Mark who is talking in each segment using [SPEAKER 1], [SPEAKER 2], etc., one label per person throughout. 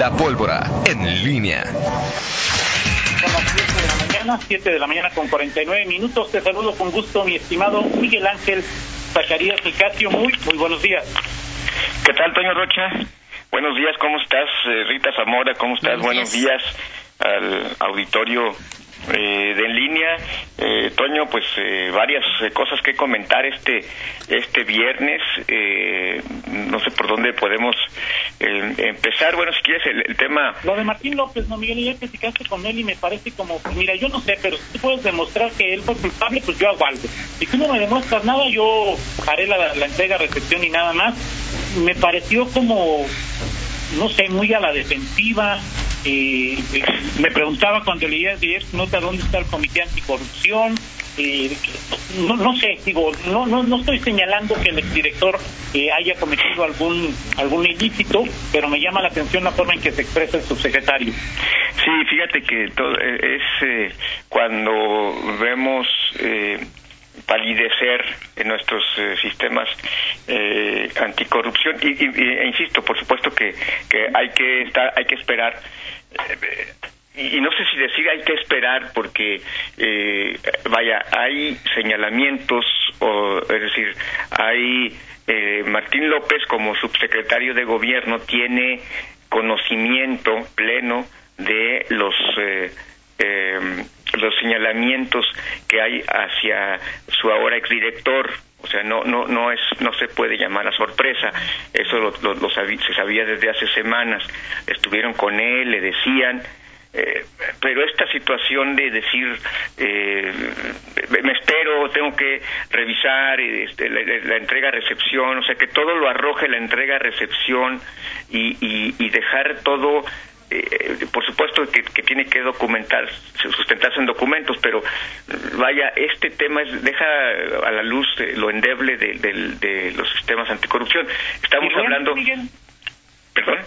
[SPEAKER 1] La pólvora en línea.
[SPEAKER 2] Son las 7 de la mañana, 7 de la mañana con 49 minutos. Te saludo con gusto, mi estimado Miguel Ángel Zacarías Nicasio. Muy, muy buenos días.
[SPEAKER 3] ¿Qué tal, Toño Rocha? Buenos días, ¿cómo estás? Eh, Rita Zamora, ¿cómo estás? Buenos, días al auditorio eh, de en línea. Eh, Toño, pues eh, varias eh, cosas que comentar este este viernes. Eh, no sé por dónde podemos eh, empezar. Bueno, si quieres el, tema...
[SPEAKER 2] Lo de Martín López, no, Miguel, ya platicaste con él y me parece como, mira, yo no sé, pero si tú puedes demostrar que él fue culpable, pues yo hago algo. Si tú no me demuestras nada, yo haré la, la entrega, recepción y nada más. Me pareció como, no sé, muy a la defensiva. Eh, me preguntaba cuando leía esta nota dónde está el comité anticorrupción. Eh, no, no sé, digo, no, no, no estoy señalando que el exdirector eh, haya cometido algún algún ilícito, pero me llama la atención la forma en que se expresa el subsecretario.
[SPEAKER 3] Sí, fíjate que todo, eh, es eh, cuando vemos eh, palidecer en nuestros eh, sistemas eh, anticorrupción y, y- e insisto, por supuesto que, que hay que estar, hay que esperar. eh, y no sé si decir hay que esperar porque eh, vaya hay señalamientos o es decir hay Martín López como subsecretario de gobierno tiene conocimiento pleno de los eh, eh, los señalamientos que hay hacia su ahora exdirector. O sea no no no es no se puede llamar a sorpresa. Eso lo, lo- se sabía desde hace semanas. Estuvieron con él le decían eh, pero esta situación de decir eh, me espero, tengo que revisar este, la, la- la entrega-recepción, o sea, que todo lo arroje la entrega-recepción y, y, y dejar todo, eh, por supuesto que, que tiene que documentar, sustentarse en documentos, pero vaya, este tema es, deja a la luz eh, lo endeble de, de los sistemas anticorrupción. Estamos
[SPEAKER 2] ¿Y Ruene,
[SPEAKER 3] hablando...
[SPEAKER 2] Miguel?
[SPEAKER 3] ¿Perdón?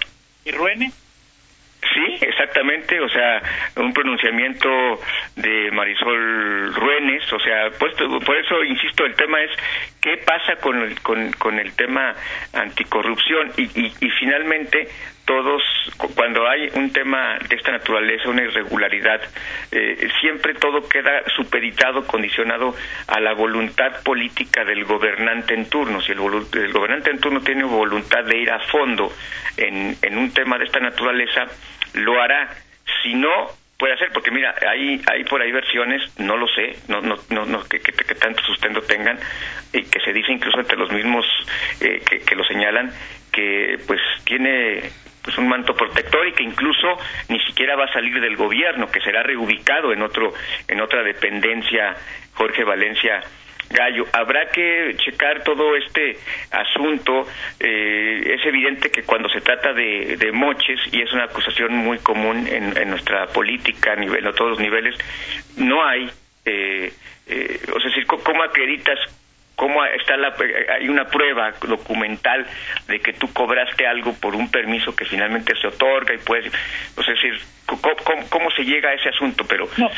[SPEAKER 2] ¿Y Ruene?
[SPEAKER 3] Sí, exactamente, o sea, un pronunciamiento de Marisol Ruénes, o sea, pues, por eso insisto, el tema es qué pasa con el, con, el tema anticorrupción y, y, finalmente todos, cu- cuando hay un tema de esta naturaleza, una irregularidad, eh, siempre todo queda supeditado, condicionado a la voluntad política del gobernante en turno. Si el, el gobernante en turno tiene voluntad de ir a fondo en, en un tema de esta naturaleza, lo hará. Si no, puede hacer, porque mira, hay, hay por ahí versiones, no lo sé, no, no, no, no que, que, que tanto sustento tengan, y que se dice incluso entre los mismos eh, que, que lo señalan, que pues tiene pues un manto protector y que incluso ni siquiera va a salir del gobierno, que será reubicado en otro en otra dependencia Jorge Valencia Gallo. Habrá que checar todo este asunto. Eh, es evidente que cuando se trata de, de moches, y es una acusación muy común en, en nuestra política a nivel, a todos los niveles, no hay, eh, eh, o sea, decir, ¿cómo acreditas cómo está la hay una prueba documental de que tú cobraste algo por un permiso que finalmente se otorga y puedes o sea, decir ¿cómo, se llega a ese asunto pero
[SPEAKER 2] No,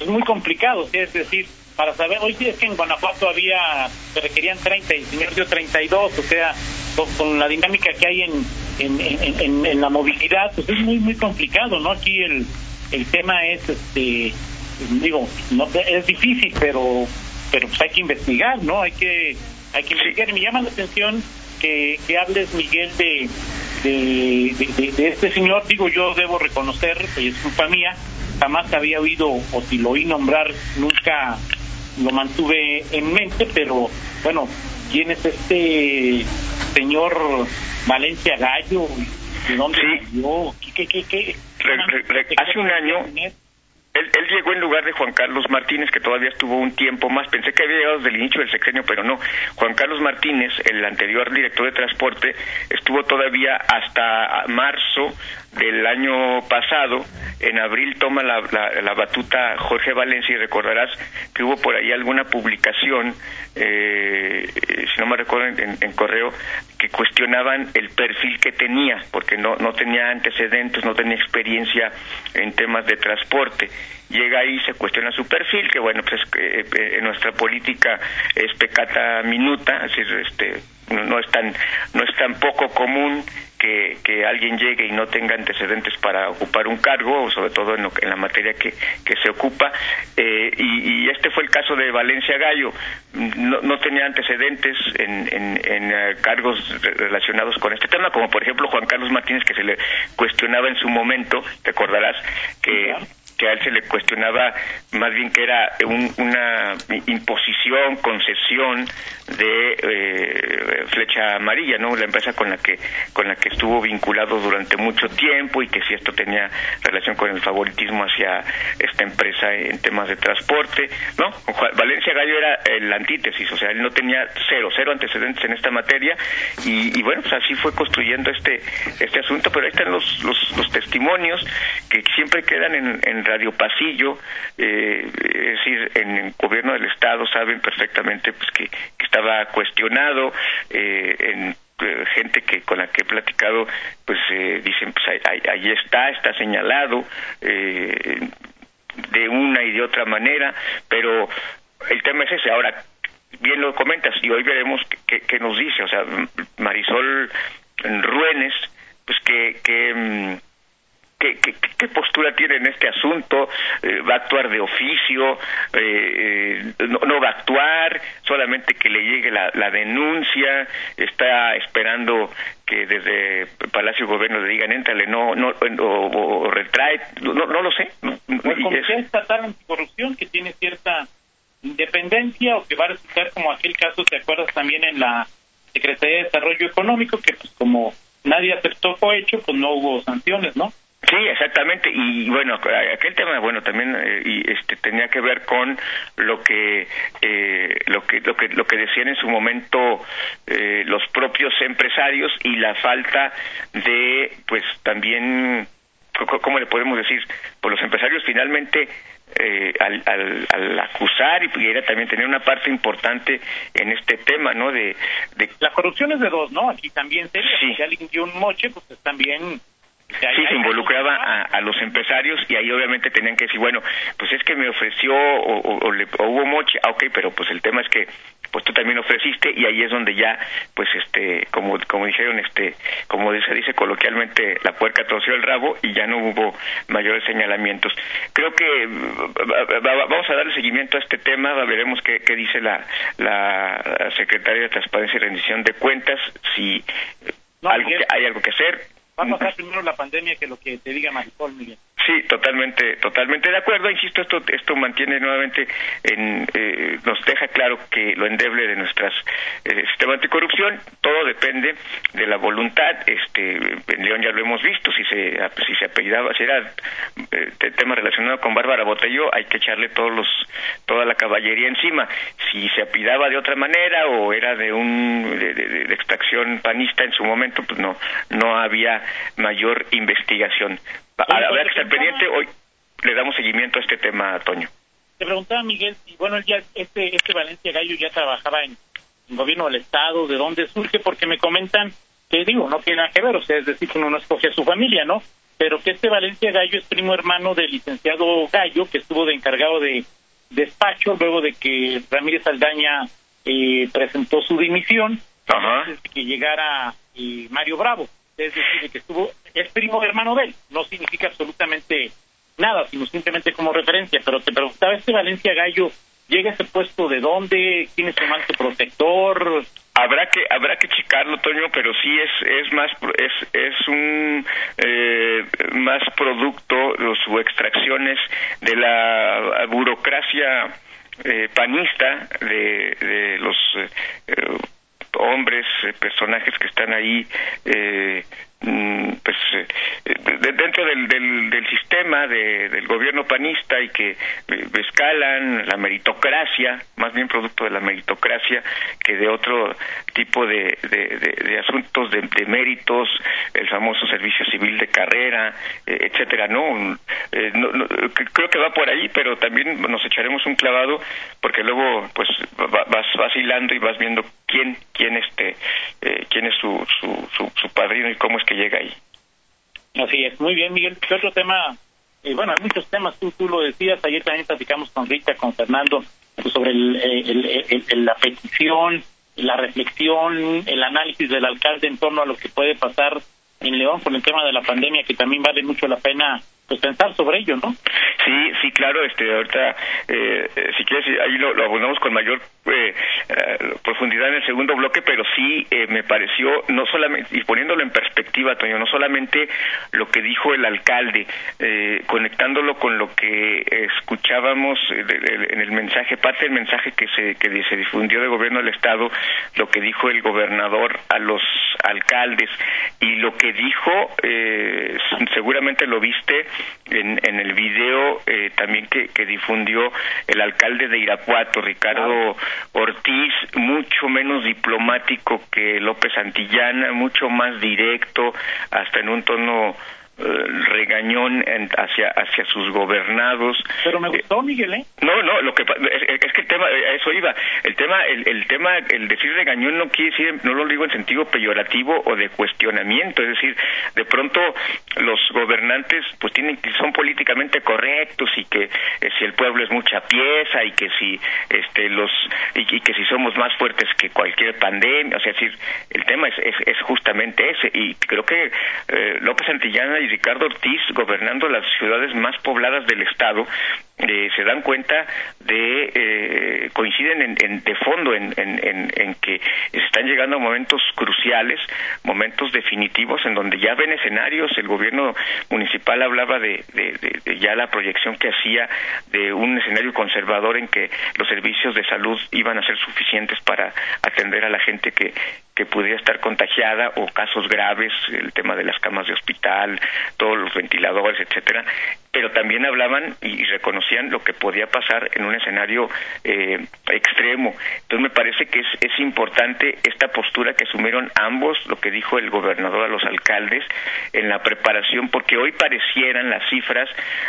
[SPEAKER 2] es muy complicado, es decir, para saber, hoy sí es que en Guanajuato había, se requerían 30 y el señor dio 32, o sea, con, con la dinámica que hay en, en, en, en- en la movilidad, pues es muy, muy complicado, ¿no? Aquí el, el tema es, este, digo, no, es difícil, pero, pero pues hay que investigar, ¿no? Hay que, hay que investigar. Y me llama la atención que, que hables, Miguel, de, de, de, de- este señor, digo, yo debo reconocer, es culpa mía, jamás había oído, o si lo oí nombrar, nunca lo mantuve en mente, pero bueno, ¿quién es este señor Valencia Gallo? ¿De dónde
[SPEAKER 3] Sí.
[SPEAKER 2] salió? ¿Qué, qué, qué, qué?
[SPEAKER 3] Re- re- re- hace un año Él, llegó en lugar de Juan Carlos Martínez, que todavía estuvo un tiempo más. Pensé que había llegado desde el inicio del sexenio, pero no. Juan Carlos Martínez, el anterior director de transporte, estuvo todavía hasta marzo del año pasado. En abril toma la, la, la batuta Jorge Valencia y recordarás que hubo por ahí alguna publicación, eh, si no me recuerdo en, en correo, que cuestionaban el perfil que tenía, porque no, no tenía antecedentes, no tenía experiencia en temas de transporte. Llega ahí, se cuestiona su perfil, que bueno, pues eh, eh, nuestra política es pecata minuta, es decir, este, no es tan no es tan poco común que, que, alguien llegue y no tenga antecedentes para ocupar un cargo, sobre todo en, en la materia que, que se ocupa. Eh, y, este fue el caso de Valencia Gallo. No, no tenía antecedentes en, en, uh, cargos relacionados con este tema, como por ejemplo Juan Carlos Martínez, que se le cuestionaba en su momento, te acordarás, que que a él se le cuestionaba más bien que era un, una imposición, concesión de eh, flecha amarilla, ¿no? La empresa con la que con la que estuvo vinculado durante mucho tiempo y que si esto tenía relación con el favoritismo hacia esta empresa en temas de transporte, ¿no? Valencia Gallo era el antítesis, o sea, él no tenía cero, cero antecedentes en esta materia y, y bueno, pues así fue construyendo este este asunto, pero ahí están los los, los testimonios que siempre quedan en, en Radio Pasillo, eh, es decir, en el gobierno del Estado saben perfectamente pues que, estaba cuestionado, eh, en gente que con la que he platicado pues eh, dicen pues ahí, ahí, está está señalado eh, de una y de otra manera pero el tema es ese. Ahora bien lo comentas y hoy veremos qué, nos dice. O sea Marisol Ruénes pues que que ¿Qué, qué, qué, postura tiene en este asunto? Eh, ¿Va a actuar de oficio? Eh, no, no, va a actuar? ¿Solamente que le llegue la, la denuncia? ¿Está esperando que desde Palacio Gobierno le digan, éntrale, no, no, o, o retrae? No, no, lo sé.
[SPEAKER 2] Pues Comisión Estatal Anticorrupción que tiene cierta independencia o que va a resultar como aquel caso, ¿te acuerdas también en la Secretaría de Desarrollo Económico? Que pues como nadie aceptó hecho, pues no hubo sanciones, ¿no?
[SPEAKER 3] Sí, exactamente. Y bueno, aquel tema, bueno, también eh, y este tenía que ver con lo que eh, lo que lo que lo que decían en su momento eh, los propios empresarios y la falta de, pues también, cómo le podemos decir, pues los empresarios finalmente eh, al, al, al, acusar y pudiera también tener una parte importante en este tema, ¿no? De, de...
[SPEAKER 2] la corrupción es de dos, ¿no? Aquí también sería, sí. si alguien dio un moche, pues también
[SPEAKER 3] Sí, se involucraba a, a, los empresarios y ahí obviamente tenían que decir, bueno, pues es que me ofreció o, o, o, le, o hubo moche, ah, ok, pero pues el tema es que pues tú también ofreciste y ahí es donde ya pues este como como dijeron este como se dice coloquialmente la puerca torció el rabo y ya no hubo mayores señalamientos creo que vamos a darle seguimiento a este tema veremos qué, qué dice la la secretaria de transparencia y rendición de cuentas si no, algo que, hay algo que hacer
[SPEAKER 2] va a pasar primero la pandemia que lo que te diga Marisol Miguel
[SPEAKER 3] Sí, totalmente, totalmente de acuerdo. Insisto, esto esto mantiene nuevamente, en, eh, nos deja claro que lo endeble de nuestras eh, sistema anticorrupción, todo depende de la voluntad. Este, en León ya lo hemos visto, si se si se apellidaba, si era eh, tema relacionado con Bárbara Botello, hay que echarle todos los toda la caballería encima. Si se apellidaba de otra manera o era de un de, de extracción panista en su momento, pues no no había mayor investigación habrá que estar pendiente. Hoy le damos seguimiento a este tema, Toño.
[SPEAKER 2] Te preguntaba, Miguel, y bueno, ya este, este Valencia Gallo ya trabajaba en, en gobierno del Estado, ¿de dónde surge? Porque me comentan que, digo, no tiene nada que ver, o sea, es decir, que uno no escoge a su familia, ¿no? Pero que este Valencia Gallo es primo hermano del licenciado Gallo, que estuvo de encargado de despacho luego de que Ramírez Aldaña eh, presentó su dimisión,
[SPEAKER 3] Ajá.
[SPEAKER 2] antes de que llegara eh, Mario Bravo es decir, que estuvo, es primo hermano de él, no significa absolutamente nada, sino simplemente como referencia, pero te preguntaba, este Valencia Gallo, ¿llega a ese puesto de dónde? ¿Quién es su manto protector?
[SPEAKER 3] Habrá que habrá que checarlo, Toño, pero sí es es más es es un eh, más producto o su extracciones de la burocracia eh, panista de, de los eh, hombres, eh, personajes que están ahí, eh, pues eh, de, dentro del, del, del sistema de, del gobierno panista y que eh, escalan la meritocracia, más bien producto de la meritocracia que de otro tipo de, de, asuntos de, méritos, el famoso servicio civil de carrera, eh, etcétera. No, creo que va por ahí, pero también nos echaremos un clavado porque luego pues vas vacilando y vas viendo quién quién este quién es su, su, su, su padrino y cómo es que llega ahí.
[SPEAKER 2] Así es, muy bien, Miguel. ¿Qué otro tema? Eh, bueno, hay muchos temas, tú, tú lo decías, ayer también platicamos con Rita, con Fernando, pues sobre el, el, el, la petición la reflexión, el análisis del alcalde en torno a lo que puede pasar en León con el tema de la pandemia, que también vale mucho la pena pues pensar sobre ello, ¿no?
[SPEAKER 3] Sí, sí, claro, este, ahorita, eh, si quieres, ahí lo, lo abordamos con mayor eh, eh, profundidad en el segundo bloque, pero sí eh, me pareció, no solamente, y poniéndolo en perspectiva, Toño, no solamente lo que dijo el alcalde, eh, conectándolo con lo que escuchábamos en el mensaje, parte del mensaje que se, que se difundió del gobierno del Estado, lo que dijo el gobernador a los alcaldes, y lo que dijo, eh, seguramente lo viste en, en el video eh, también que, que difundió el alcalde de Irapuato, Ricardo Ortiz, mucho menos diplomático que López Santillana, mucho más directo, hasta en un tono eh, regañón hacia hacia sus gobernados.
[SPEAKER 2] Pero me gustó, Miguel, ¿eh?
[SPEAKER 3] No, no, lo que es, que el tema, eso iba, el tema, el, el tema, el decir regañón no quiere decir, no lo digo en sentido peyorativo o de cuestionamiento, es decir, de pronto los gobernantes pues tienen son políticamente correctos y que eh, si el pueblo es mucha pieza y que si este los y, que si somos más fuertes que cualquier pandemia, o sea, es decir, el tema es, es, justamente ese y creo que eh, López Santillana y Ricardo Ortiz, gobernando las ciudades más pobladas del Estado, eh, se dan cuenta de eh, coinciden en, de fondo en, en, que se están llegando momentos cruciales, momentos definitivos en donde ya ven escenarios. El gobierno municipal hablaba de, de, ya la proyección que hacía de un escenario conservador en que los servicios de salud iban a ser suficientes para atender a la gente que que pudiera estar contagiada o casos graves, el tema de las camas de hospital, todos los ventiladores, etcétera, pero también hablaban y, reconocían lo que podía pasar en un escenario eh, extremo. Entonces me parece que es, es importante esta postura que asumieron ambos, lo que dijo el gobernador a los alcaldes, en la preparación, porque hoy parecieran las cifras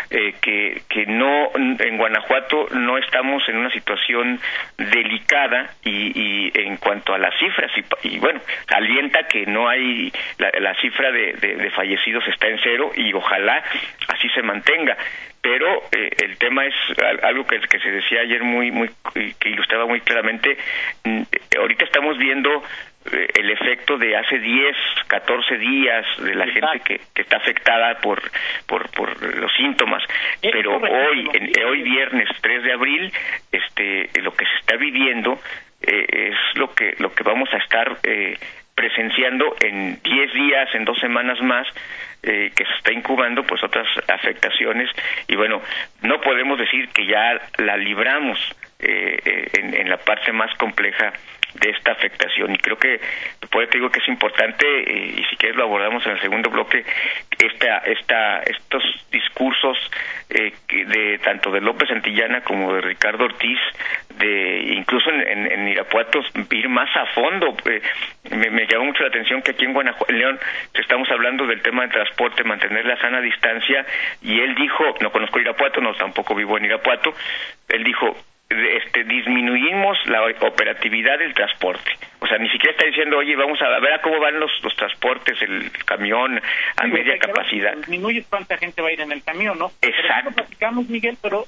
[SPEAKER 3] eh, que, que no, en Guanajuato no estamos en una situación delicada y, y en cuanto a las cifras, y, bueno, alienta que no hay, la, la cifra de, de, de fallecidos está en cero y ojalá así se mantenga tenga. Pero eh, el tema es algo que, que, se decía ayer muy muy que ilustraba muy claramente mm, ahorita estamos viendo eh, el efecto de hace 10, 14 días de la gente que, que, está afectada por, por, por los síntomas, pero hoy, en, hoy viernes 3 de abril, este, lo que se está viviendo eh, es lo que, lo que vamos a estar eh, presenciando en 10 días, en dos semanas más, eh, que se está incubando pues otras afectaciones. Y bueno, no podemos decir que ya la libramos eh, eh, en, en la parte más compleja de esta afectación. Y creo que por eso digo que es importante eh, y si quieres lo abordamos en el segundo bloque esta esta estos discursos eh, de tanto de López Antillana como de Ricardo Ortiz de incluso en, en, Irapuato ir más a fondo. Eh, me, llamó mucho la atención que aquí en Guanajuato en León estamos hablando del tema de transporte mantener la sana distancia y él dijo no conozco Irapuato no tampoco vivo en Irapuato él dijo disminuimos la operatividad del transporte. O sea, ni siquiera está diciendo, oye, vamos a ver a cómo van los, los transportes, el camión a media capacidad.
[SPEAKER 2] Disminuye cuánta gente va a ir en el camión, ¿no?
[SPEAKER 3] Exacto.
[SPEAKER 2] Pero platicamos, Miguel, pero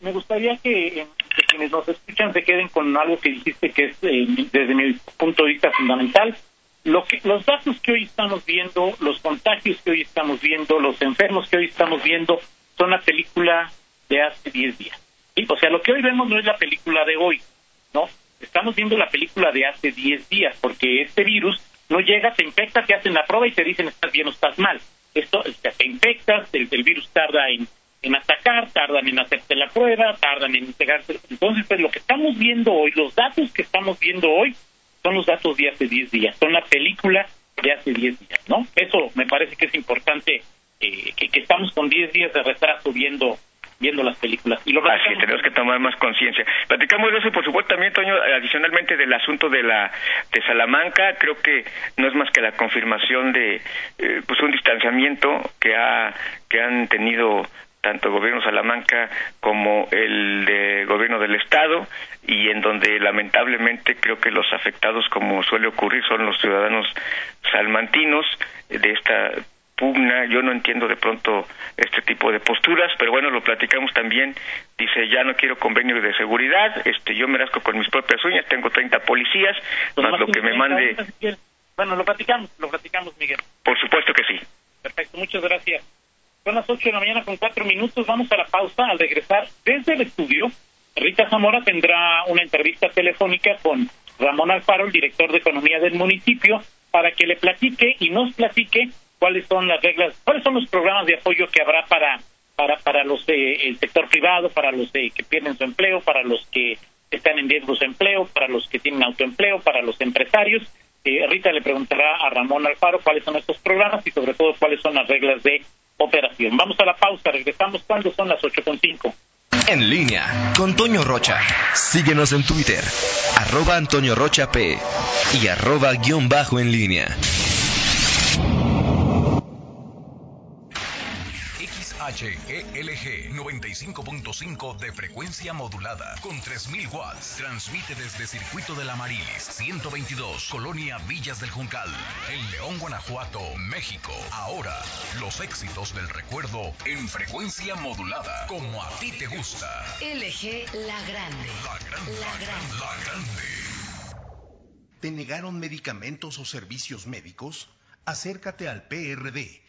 [SPEAKER 2] me gustaría que, que, quienes nos escuchan se queden con algo que dijiste que es, eh, desde mi punto de vista, fundamental. Lo que, los datos que hoy estamos viendo, los contagios que hoy estamos viendo, los enfermos que hoy estamos viendo, son la película de hace 10 días. O sea, lo que hoy vemos no es la película de hoy, ¿no? Estamos viendo la película de hace 10 días, porque este virus no llega, te infecta, te hacen la prueba y te dicen estás bien o estás mal. Esto, te infectas, el, el virus tarda en, en atacar, tardan en hacerte la prueba, tardan en integrarse. Entonces, pues lo que estamos viendo hoy, los datos que estamos viendo hoy, son los datos de hace 10 días, son la película de hace 10 días, ¿no? Eso me parece que es importante, eh, que, que estamos con 10 días de retraso viendo viendo las películas. Y lo
[SPEAKER 3] Así tenemos que tomar más conciencia. Platicamos de eso, por supuesto, también, Toño, adicionalmente del asunto de la de Salamanca, creo que no es más que la confirmación de eh, pues un distanciamiento que ha que han tenido tanto el gobierno Salamanca como el de gobierno del estado y en donde lamentablemente creo que los afectados como suele ocurrir son los ciudadanos salmantinos de esta pugna, yo no entiendo de pronto este tipo de posturas, pero bueno, lo platicamos también, dice, ya no quiero convenio de seguridad, este yo me rasco con mis propias uñas, tengo 30 policías, pues más lo que me mande...
[SPEAKER 2] Bueno, lo platicamos, lo platicamos, Miguel.
[SPEAKER 3] Por supuesto que sí.
[SPEAKER 2] Perfecto, muchas gracias. Son las 8 de la mañana con 4 minutos, vamos a la pausa, al regresar desde el estudio, Rita Zamora tendrá una entrevista telefónica con Ramón Alfaro, el director de Economía del municipio, para que le platique y nos platique cuáles son las reglas, cuáles son los programas de apoyo que habrá para para para los del sector privado, para los que pierden su empleo, para los que están en riesgo de empleo, para los que tienen autoempleo, para los empresarios. Eh, Rita le preguntará a Ramón Alfaro cuáles son estos programas y sobre todo cuáles son las reglas de operación. Vamos a la pausa, regresamos cuando son las ocho con cinco.
[SPEAKER 1] En línea con Toño Rocha. Síguenos en Twitter, arroba Antonio Rocha P y arroba guion bajo en línea.
[SPEAKER 4] HELG 95.5 de frecuencia modulada con 3000 watts. Transmite desde Circuito de la Marilis 122, Colonia Villas del Juncal, en León, Guanajuato, México. Ahora, los éxitos del recuerdo en frecuencia modulada, como a ti te gusta.
[SPEAKER 5] LG La Grande.
[SPEAKER 4] La grande.
[SPEAKER 5] La grande.
[SPEAKER 4] La grande.
[SPEAKER 6] ¿Te negaron medicamentos o servicios médicos? Acércate al PRD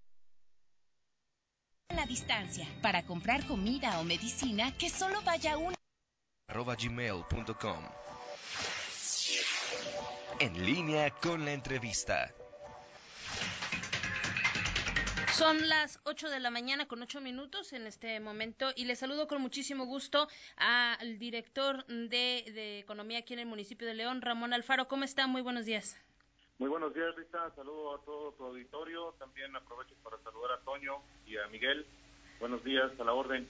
[SPEAKER 5] la distancia para comprar comida o medicina que solo vaya una
[SPEAKER 1] arroba gmail.com En línea con la entrevista.
[SPEAKER 7] Son las 8 de la mañana con 8 minutos en este momento y les saludo con muchísimo gusto al director de, de Economía aquí en el municipio de León, Ramón Alfaro. ¿Cómo está? Muy buenos días.
[SPEAKER 8] Muy buenos días, Rita. Saludo a todo tu auditorio. También aprovecho para saludar a Toño y a Miguel. Buenos días, a la orden.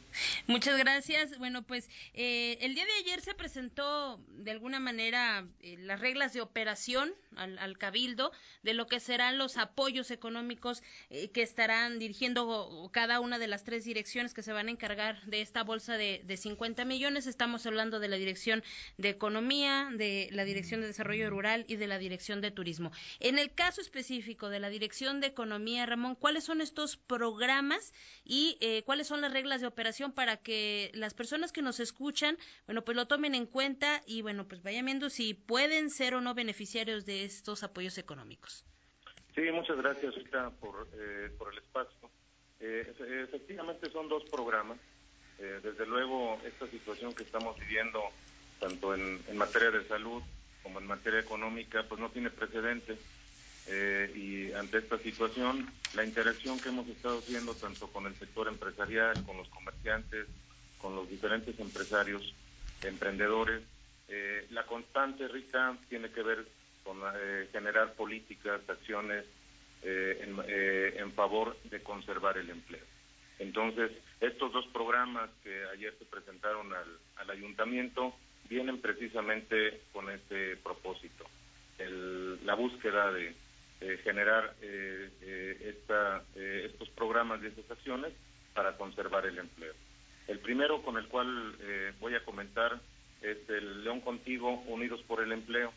[SPEAKER 7] Muchas gracias. Bueno, pues eh, el día de ayer se presentó de alguna manera eh, las reglas de operación al, Cabildo de lo que serán los apoyos económicos eh, que estarán dirigiendo cada una de las tres direcciones que se van a encargar de esta bolsa de, de 50 millones. Estamos hablando de la Dirección de Economía, de la Dirección de Desarrollo Rural y de la Dirección de Turismo. En el caso específico de la Dirección de Economía, Ramón, ¿cuáles son estos programas y cuáles son las reglas de operación para que las personas que nos escuchan, bueno, pues lo tomen en cuenta y bueno, pues vayan viendo si pueden ser o no beneficiarios de estos apoyos económicos.
[SPEAKER 8] Sí, muchas gracias, Rita, por, eh, por el espacio. Eh, efectivamente son dos programas. Eh, desde luego, esta situación que estamos viviendo, tanto en, en materia de salud como en materia económica, pues no tiene precedentes. Eh, y ante esta situación, la interacción que hemos estado haciendo tanto con el sector empresarial, con los comerciantes, con los diferentes empresarios, emprendedores, eh, la constante, Rita, tiene que ver con eh, generar políticas, acciones en, en favor de conservar el empleo. Entonces, estos dos programas que ayer se presentaron al, al ayuntamiento vienen precisamente con este propósito, el, la búsqueda de eh, generar eh, eh, esta, estos programas y estas acciones para conservar el empleo. El primero con el cual voy a comentar es el León Contigo, Unidos por el Empleo.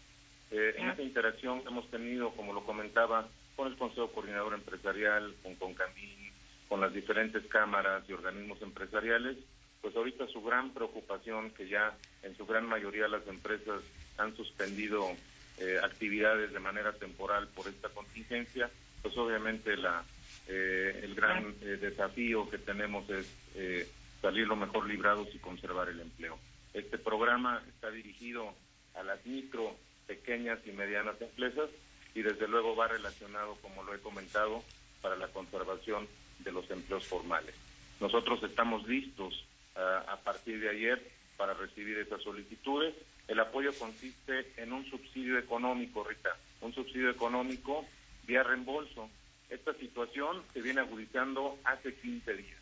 [SPEAKER 8] en esta interacción hemos tenido, como lo comentaba, con el Consejo Coordinador Empresarial, con Concamín, con las diferentes cámaras y organismos empresariales, pues ahorita su gran preocupación, que ya en su gran mayoría las empresas han suspendido eh, actividades de manera temporal por esta contingencia, pues obviamente la eh, el gran eh, desafío que tenemos es salir lo mejor librados y conservar el empleo. Este programa está dirigido a las micro, pequeñas y medianas empresas y desde luego va relacionado, como lo he comentado, para la conservación de los empleos formales. Nosotros estamos listos a partir de ayer para recibir esas solicitudes el apoyo consiste en un subsidio económico, Rita, un subsidio económico vía reembolso. Esta situación se viene agudizando hace 15 días.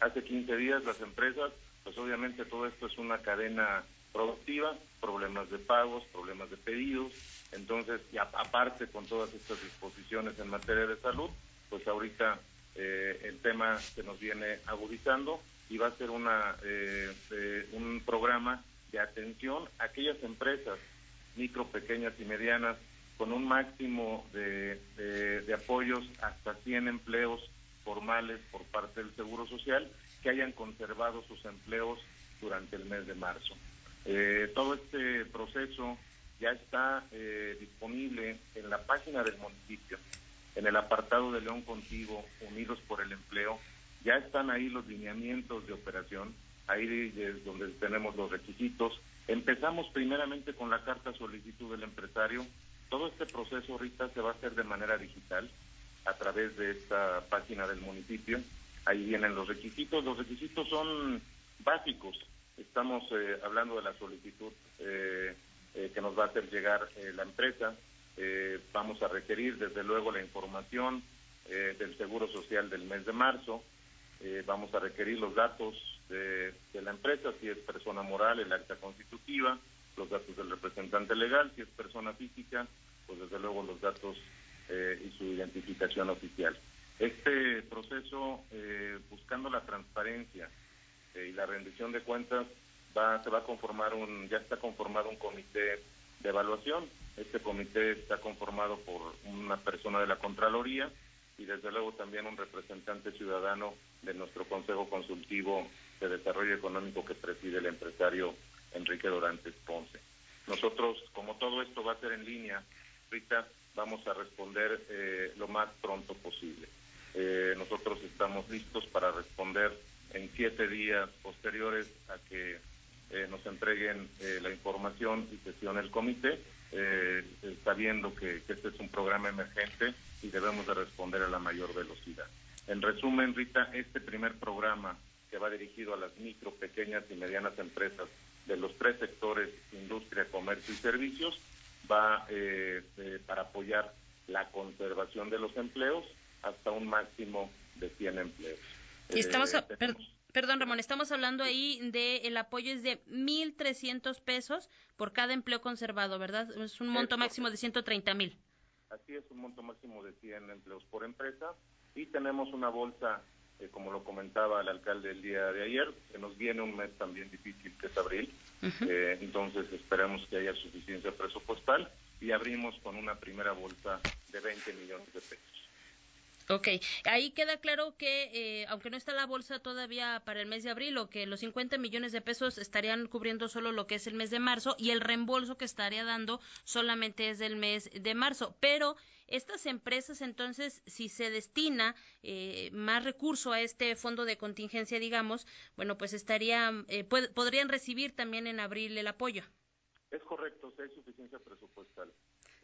[SPEAKER 8] hace 15 días las empresas, pues obviamente todo esto es una cadena productiva, problemas de pagos, problemas de pedidos, entonces, y aparte con todas estas disposiciones en materia de salud, pues ahorita eh, el tema se nos viene agudizando y va a ser una, eh, un programa de atención a aquellas empresas micro, pequeñas y medianas con un máximo de, de, apoyos hasta 100 empleos formales por parte del Seguro Social que hayan conservado sus empleos durante el mes de marzo. Eh, todo este proceso ya está eh, disponible en la página del municipio, en el apartado de León Contigo, Unidos por el Empleo. Ya están ahí los lineamientos de operación, ahí es donde tenemos los requisitos. Empezamos primeramente con la carta solicitud del empresario. Todo este proceso ahorita se va a hacer de manera digital a través de esta página del municipio. Ahí vienen los requisitos. Los requisitos son básicos. Estamos eh, hablando de la solicitud eh, eh, que nos va a hacer llegar la empresa. vamos a requerir, desde luego, la información del Seguro Social del mes de marzo. Vamos a requerir los datos de, de, la empresa, si es persona moral, el acta constitutiva, los datos del representante legal, si es persona física, pues desde luego los datos y su identificación oficial. Este proceso, buscando la transparencia, y la rendición de cuentas va, se va a conformar un, ya está conformado un comité de evaluación. Este comité está conformado por una persona de la Contraloría y desde luego también un representante ciudadano de nuestro Consejo Consultivo de Desarrollo Económico que preside el empresario Enrique Dorantes Ponce. Nosotros, como todo esto va a ser en línea, Rita, vamos a responder eh, lo más pronto posible. Eh, nosotros estamos listos para responder en siete días posteriores a que eh, nos entreguen eh, la información y sesión el comité, eh, sabiendo que, este es un programa emergente y debemos de responder a la mayor velocidad. En resumen, Rita, este primer programa que va dirigido a las micro, pequeñas y medianas empresas de los tres sectores, industria, comercio y servicios, va para apoyar la conservación de los empleos hasta un máximo de 100 empleos.
[SPEAKER 7] Y estamos, perdón Ramón, estamos hablando ahí de el apoyo es de 1.300 pesos por cada empleo conservado, ¿verdad? Es un monto máximo de 130 mil.
[SPEAKER 8] Así es, un monto máximo de 100 empleos por empresa. Y tenemos una bolsa, eh, como lo comentaba el alcalde el día de ayer, que nos viene un mes también difícil, que es abril. Eh, entonces esperamos que haya suficiencia presupuestal y abrimos con una primera bolsa de 20 millones de pesos.
[SPEAKER 7] Ok, ahí queda claro que, eh, aunque no está la bolsa todavía para el mes de abril, o que los 50 millones de pesos estarían cubriendo solo lo que es el mes de marzo y el reembolso que estaría dando solamente es del mes de marzo. Pero estas empresas, entonces, si se destina eh, más recurso a este fondo de contingencia, digamos, bueno, pues estarían, eh, podrían recibir también en abril el apoyo.
[SPEAKER 8] Es correcto, si hay suficiencia presupuestal.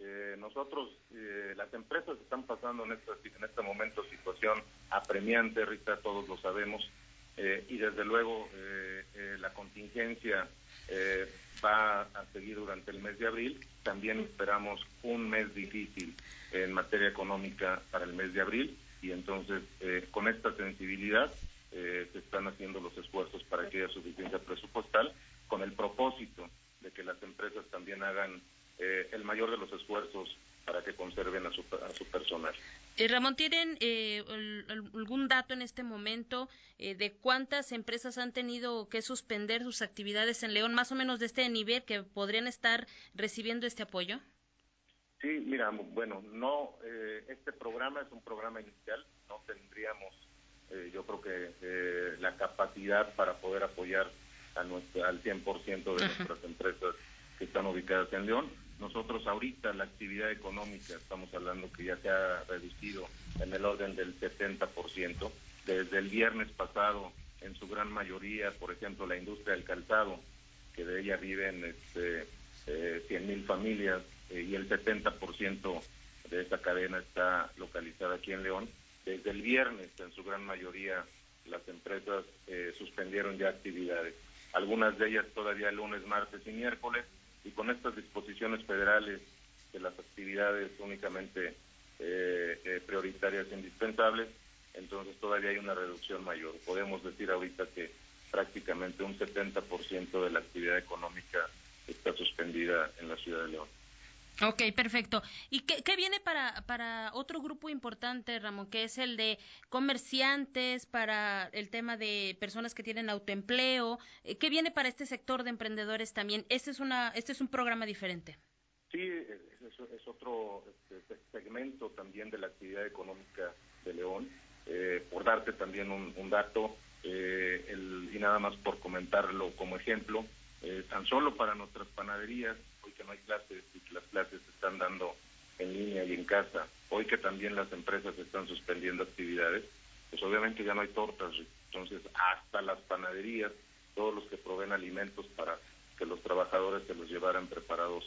[SPEAKER 8] Eh, nosotros, eh, las empresas están pasando en este, en este momento situación apremiante, Rita, todos lo sabemos, eh, y desde luego la contingencia va a seguir durante el mes de abril. También esperamos un mes difícil en materia económica para el mes de abril y entonces con esta sensibilidad se están haciendo los esfuerzos para que haya suficiencia presupuestal con el propósito de que las empresas también hagan eh, el mayor de los esfuerzos para que conserven a su, a su personal.
[SPEAKER 7] Eh, Ramón, ¿tienen eh, algún dato en este momento de cuántas empresas han tenido que suspender sus actividades en León, más o menos de este nivel que podrían estar recibiendo este apoyo?
[SPEAKER 8] Sí, mira, bueno, no, este programa es un programa inicial, no tendríamos, yo creo que la capacidad para poder apoyar a nuestra, al 100% de nuestras empresas que están ubicadas en León nosotros ahorita la actividad económica, estamos hablando que ya se ha reducido en el orden del 70%. Desde el viernes pasado, en su gran mayoría, por ejemplo, la industria del calzado, que de ella viven este, eh, mil familias eh, y el 70% de esta cadena está localizada aquí en León. Desde el viernes, en su gran mayoría, las empresas eh, suspendieron ya actividades. Algunas de ellas todavía lunes, martes y miércoles, y con estas disposiciones federales de las actividades únicamente eh, eh, prioritarias e indispensables, entonces todavía hay una reducción mayor. Podemos decir ahorita que prácticamente un 70% de la actividad económica está suspendida en la ciudad de León.
[SPEAKER 7] Ok, perfecto. ¿Y qué, viene para, para otro grupo importante, Ramón, que es el de comerciantes, para el tema de personas que tienen autoempleo? Eh, ¿Qué viene para este sector de emprendedores también? Este es, una, este es un programa diferente.
[SPEAKER 8] Sí, es, es otro este, segmento también de la actividad económica de León. Eh, por darte también un, un dato, eh, el, y nada más por comentarlo como ejemplo, eh, tan solo para nuestras panaderías, hoy que no hay clases y que las clases se están dando en línea y en casa, hoy que también las empresas están suspendiendo actividades, pues obviamente ya no hay tortas, entonces hasta las panaderías, todos los que proveen alimentos para que los trabajadores se los llevaran preparados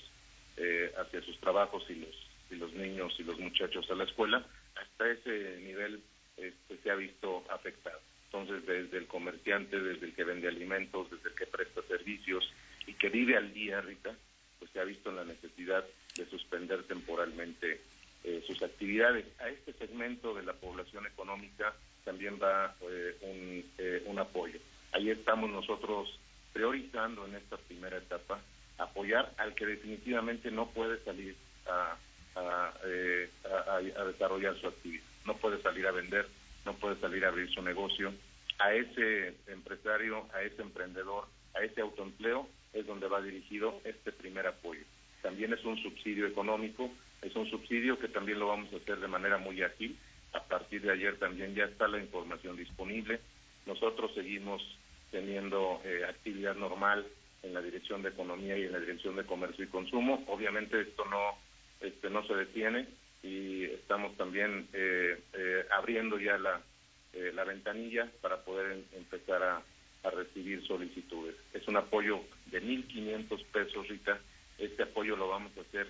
[SPEAKER 8] eh, hacia sus trabajos y los, y los niños y los muchachos a la escuela, hasta ese nivel este, se ha visto afectado. Entonces, desde el comerciante, desde el que vende alimentos, desde el que presta servicios y que vive al día, Rita, pues se ha visto la necesidad de suspender temporalmente eh, sus actividades. A este segmento de la población económica también va eh, un, eh, un apoyo. Ahí estamos nosotros priorizando en esta primera etapa apoyar al que definitivamente no puede salir eh, a, a desarrollar su actividad, no puede salir a vender no puede salir a abrir su negocio. A ese empresario, a ese emprendedor, a ese autoempleo es donde va dirigido este primer apoyo. También es un subsidio económico, es un subsidio que también lo vamos a hacer de manera muy ágil. A partir de ayer también ya está la información disponible. Nosotros seguimos teniendo eh, actividad normal en la Dirección de Economía y en la Dirección de Comercio y Consumo. Obviamente esto no, este, no se detiene y estamos también eh, eh, abriendo ya la, la ventanilla para poder empezar a, a, recibir solicitudes. Es un apoyo de 1.500 pesos, Rita. Este apoyo lo vamos a hacer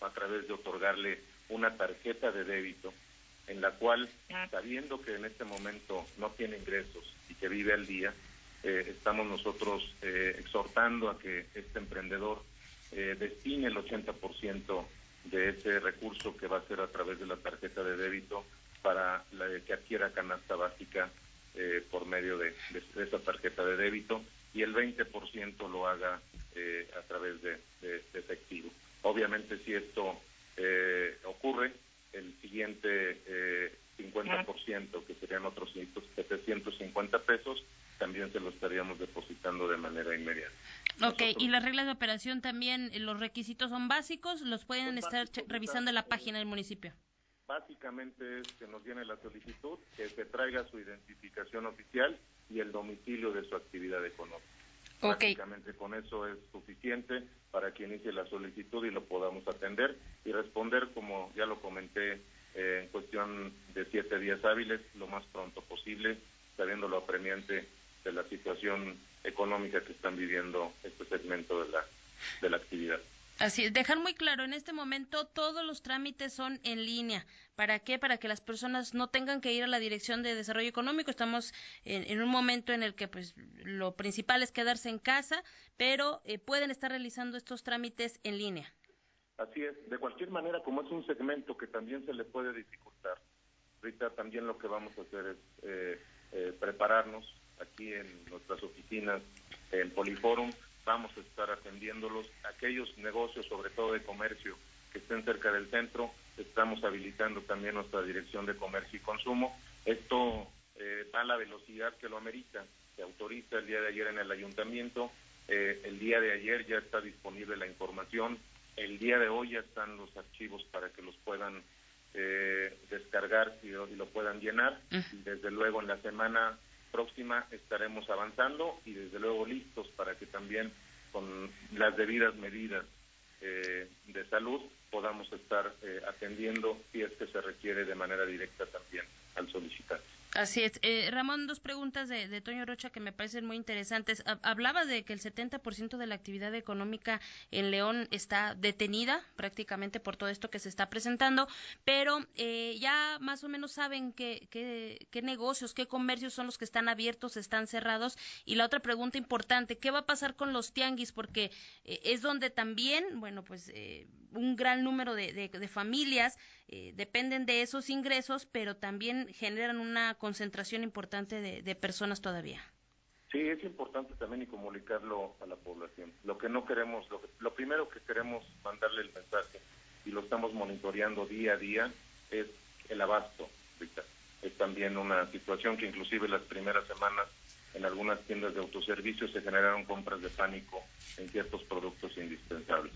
[SPEAKER 8] a través de otorgarle una tarjeta de débito en la cual, sabiendo que en este momento no tiene ingresos y que vive al día, eh, estamos nosotros eh, exhortando a que este emprendedor eh, destine el 80% de ese recurso que va a ser a través de la tarjeta de débito para la que adquiera canasta básica eh, por medio de, de, de, esa tarjeta de débito y el 20% lo haga eh, a través de, de, efectivo. Obviamente si esto eh, ocurre, el siguiente 50%, que serían otros 750 pesos, también se lo estaríamos depositando de manera inmediata.
[SPEAKER 7] Ok, Nosotros, y las reglas de operación también, los requisitos son básicos, los pueden estar básicos, revisando en la página del municipio.
[SPEAKER 8] Básicamente es que nos viene la solicitud, que se traiga su identificación oficial y el domicilio de su actividad económica.
[SPEAKER 7] Okay.
[SPEAKER 8] Básicamente con eso es suficiente para que inicie la solicitud y lo podamos atender y responder, como ya lo comenté, eh, en cuestión de siete días hábiles, lo más pronto posible, sabiendo lo apremiante de la situación económica que están viviendo este segmento de la, de la actividad.
[SPEAKER 7] Así es, dejar muy claro, en este momento todos los trámites son en línea. ¿Para qué? Para que las personas no tengan que ir a la Dirección de Desarrollo Económico. Estamos en, en un momento en el que pues lo principal es quedarse en casa, pero eh, pueden estar realizando estos trámites en línea.
[SPEAKER 8] Así es, de cualquier manera, como es un segmento que también se le puede dificultar, ahorita también lo que vamos a hacer es eh, eh, prepararnos aquí en nuestras oficinas en Poliforum vamos a estar atendiéndolos. Aquellos negocios, sobre todo de comercio, que estén cerca del centro, estamos habilitando también nuestra dirección de comercio y consumo. Esto eh, va a la velocidad que lo amerita. Se autoriza el día de ayer en el ayuntamiento. Eh, el día de ayer ya está disponible la información. El día de hoy ya están los archivos para que los puedan eh, descargar y, y, lo puedan llenar. Desde luego en la semana próxima estaremos avanzando y desde luego listos para que también con las debidas medidas eh, de salud podamos estar eh, atendiendo si es que se requiere de manera directa también al solicitante.
[SPEAKER 7] Así es. Eh, Ramón, dos preguntas de, Toño Rocha que me parecen muy interesantes. Hablaba de que el 70% de la actividad económica en León está detenida prácticamente por todo esto que se está presentando, pero eh, ya más o menos saben qué, qué, qué, negocios, qué comercios son los que están abiertos, están cerrados. Y la otra pregunta importante, ¿qué va a pasar con los tianguis? Porque eh, es donde también, bueno, pues eh, un gran número de familias eh, dependen de esos ingresos, pero también generan una concentración importante de, personas todavía.
[SPEAKER 8] Sí, es importante también y comunicarlo a la población. Lo que no queremos, lo, lo primero que queremos mandarle el mensaje y lo estamos monitoreando día a día es el abasto, Es también una situación que inclusive las primeras semanas en algunas tiendas de autoservicio se generaron compras de pánico en ciertos productos indispensables.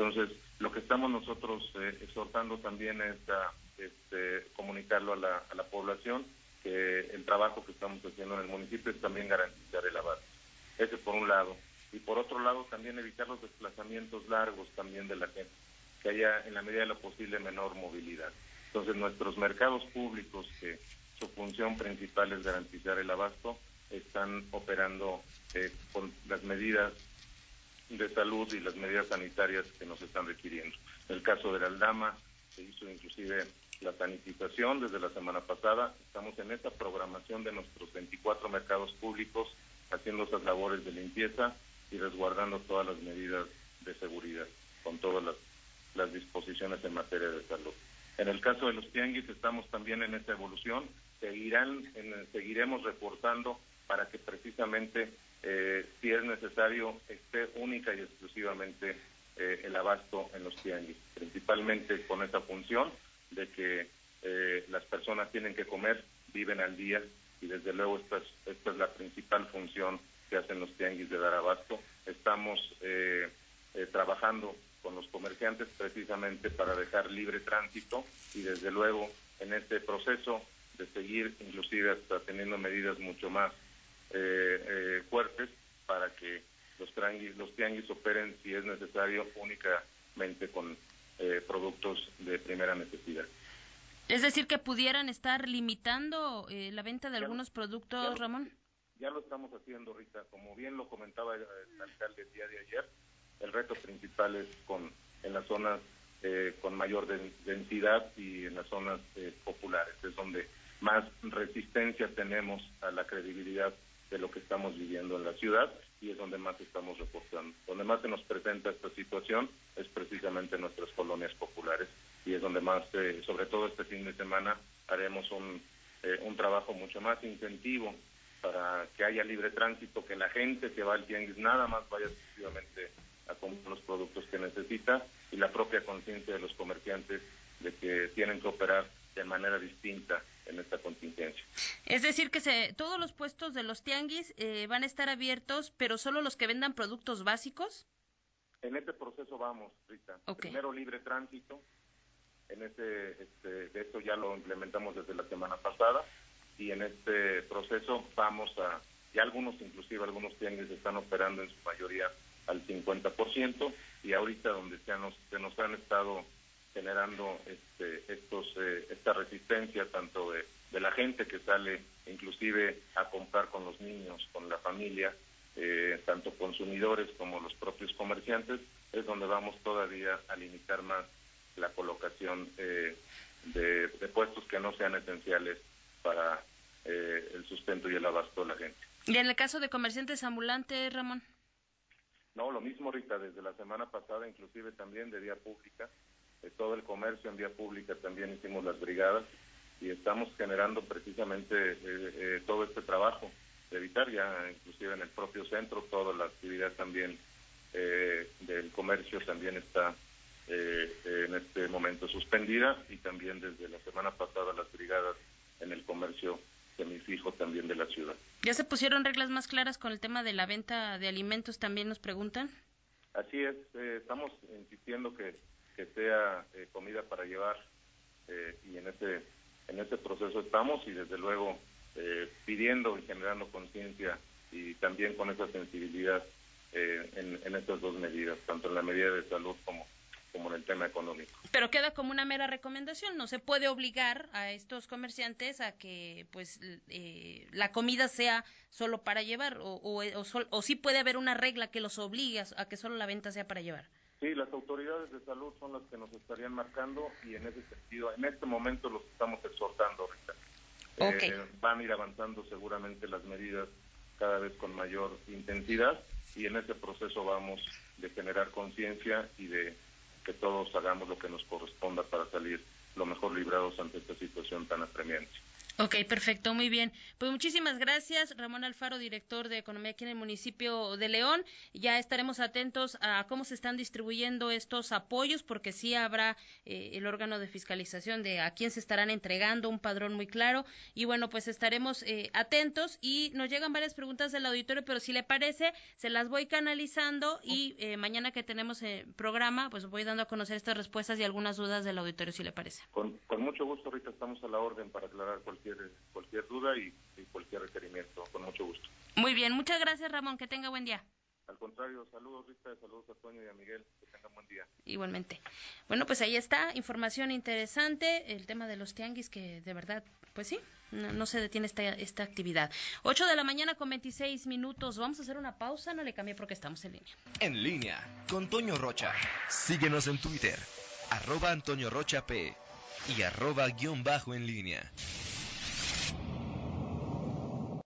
[SPEAKER 8] Entonces, lo que estamos nosotros eh, exhortando también es a este, comunicarlo a la, población que el trabajo que estamos haciendo en el municipio es también garantizar el abasto. Ese por un lado. Y por otro lado, también evitar los desplazamientos largos también de la gente, que haya en la medida de lo posible menor movilidad. Entonces, nuestros mercados públicos, que su función principal es garantizar el abasto, están operando eh, con las medidas de salud y las medidas sanitarias que nos están requiriendo. En el caso de la Aldama, se hizo inclusive la sanitización desde la semana pasada. Estamos en esta programación de nuestros 24 mercados públicos, haciendo esas labores de limpieza y resguardando todas las medidas de seguridad, con todas las, las disposiciones en materia de salud. En el caso de los tianguis estamos también en esta evolución, seguirán, en, seguiremos reportando para que precisamente, eh, si es necesario, esté única y exclusivamente eh, el abasto en los tianguis, principalmente con esa función de que eh, las personas tienen que comer, viven al día y desde luego esta es, esta es la principal función que hacen los tianguis de dar abasto. Estamos trabajando con los comerciantes precisamente para dejar libre tránsito y desde luego en este proceso de seguir inclusive hasta teniendo medidas mucho más eh, eh, fuertes para que los, tianguis, los tianguis operen, si es necesario, únicamente con eh, productos de primera necesidad.
[SPEAKER 7] Es decir, que pudieran estar limitando eh, la venta de algunos productos, Ramón.
[SPEAKER 8] Ya lo estamos haciendo, Rita. Como bien lo comentaba el alcalde el día de ayer, el reto principal es con en las zonas con mayor densidad y en las zonas populares. Es donde más resistencia tenemos a la credibilidad de lo que estamos viviendo en la ciudad y es donde más estamos reportando. Donde más se nos presenta esta situación es precisamente en nuestras colonias populares y es donde más, eh, sobre todo este fin de semana, haremos un, eh, un trabajo mucho más incentivo para que haya libre tránsito, que la gente que va al tianguis nada más vaya exclusivamente a comprar los productos que necesita y la propia conciencia de los comerciantes de que tienen que operar de manera distinta en esta contingencia.
[SPEAKER 7] Es decir, que se, todos los puestos de los tianguis eh, van a estar abiertos, pero solo los que vendan productos básicos.
[SPEAKER 8] En este proceso vamos, Rita. Primero libre tránsito. En este, este, de esto ya lo implementamos desde la semana pasada y en este proceso vamos a, y algunos, inclusive algunos tianguis están operando en su mayoría al 50% y ahorita donde se nos, se nos han estado generando este, estos, eh, esta resistencia tanto de, la gente que sale inclusive a comprar con los niños, con la familia, eh, tanto consumidores como los propios comerciantes, es donde vamos todavía a limitar más la colocación eh, de, puestos que no sean esenciales para el sustento y el abasto de la gente.
[SPEAKER 7] ¿Y en el caso de comerciantes ambulantes, Ramón?
[SPEAKER 8] No, lo mismo, Rita, desde la semana pasada, inclusive también de vía pública, todo el comercio en vía pública también hicimos las brigadas y estamos generando precisamente eh, eh, todo este trabajo de evitar ya inclusive en el propio centro toda la actividad también eh, del comercio también está en este momento suspendida y también desde la semana pasada las brigadas en el comercio semifijo también de la ciudad.
[SPEAKER 7] ¿Ya se pusieron reglas más claras con el tema de la venta de alimentos también nos preguntan?
[SPEAKER 8] Así es, estamos insistiendo que que sea eh, comida para llevar eh, y en ese en ese proceso estamos y desde luego eh, pidiendo y generando conciencia y también con esa sensibilidad en, en estas dos medidas, tanto en la medida de salud como como en el tema económico.
[SPEAKER 7] Pero queda como una mera recomendación, no se puede obligar a estos comerciantes a que pues la comida sea solo para llevar o, o, o, o, sí puede haber una regla que los obligue a que solo la venta sea para llevar.
[SPEAKER 8] Sí, las autoridades de salud son las que nos estarían marcando y en ese sentido, en este momento los estamos exhortando ahorita. Eh, van a ir avanzando seguramente las medidas cada vez con mayor intensidad y en ese proceso vamos de generar conciencia y de que todos hagamos lo que nos corresponda para salir lo mejor librados ante esta situación tan apremiante.
[SPEAKER 7] Ok, perfecto, muy bien. Pues muchísimas gracias, Ramón Alfaro, director de Economía aquí en el municipio de León. Ya estaremos atentos a cómo se están distribuyendo estos apoyos, porque sí habrá eh, el órgano de fiscalización de a quién se estarán entregando, un padrón muy claro. Y bueno, pues estaremos eh, atentos y nos llegan varias preguntas del auditorio, pero si le parece, se las voy canalizando y eh, mañana que tenemos el programa, pues voy dando a conocer estas respuestas y algunas dudas del auditorio, si le parece.
[SPEAKER 8] Con, con mucho gusto, Rita, estamos a la orden para aclarar cualquier cualquier, duda y, cualquier requerimiento, con mucho gusto.
[SPEAKER 7] Muy bien, muchas gracias Ramón, que tenga buen día.
[SPEAKER 8] Al contrario, saludos Rita, saludos a Toño y a Miguel, que tengan buen día.
[SPEAKER 7] Igualmente. Bueno, pues ahí está, información interesante, el tema de los tianguis que de verdad, pues sí, no, se detiene esta, esta actividad. 8 de la mañana con 26 minutos, vamos a hacer una pausa, no le cambie porque estamos en línea.
[SPEAKER 1] En línea, con Toño Rocha. Síguenos en Twitter, arroba Antonio Rocha P y arroba guion bajo en línea.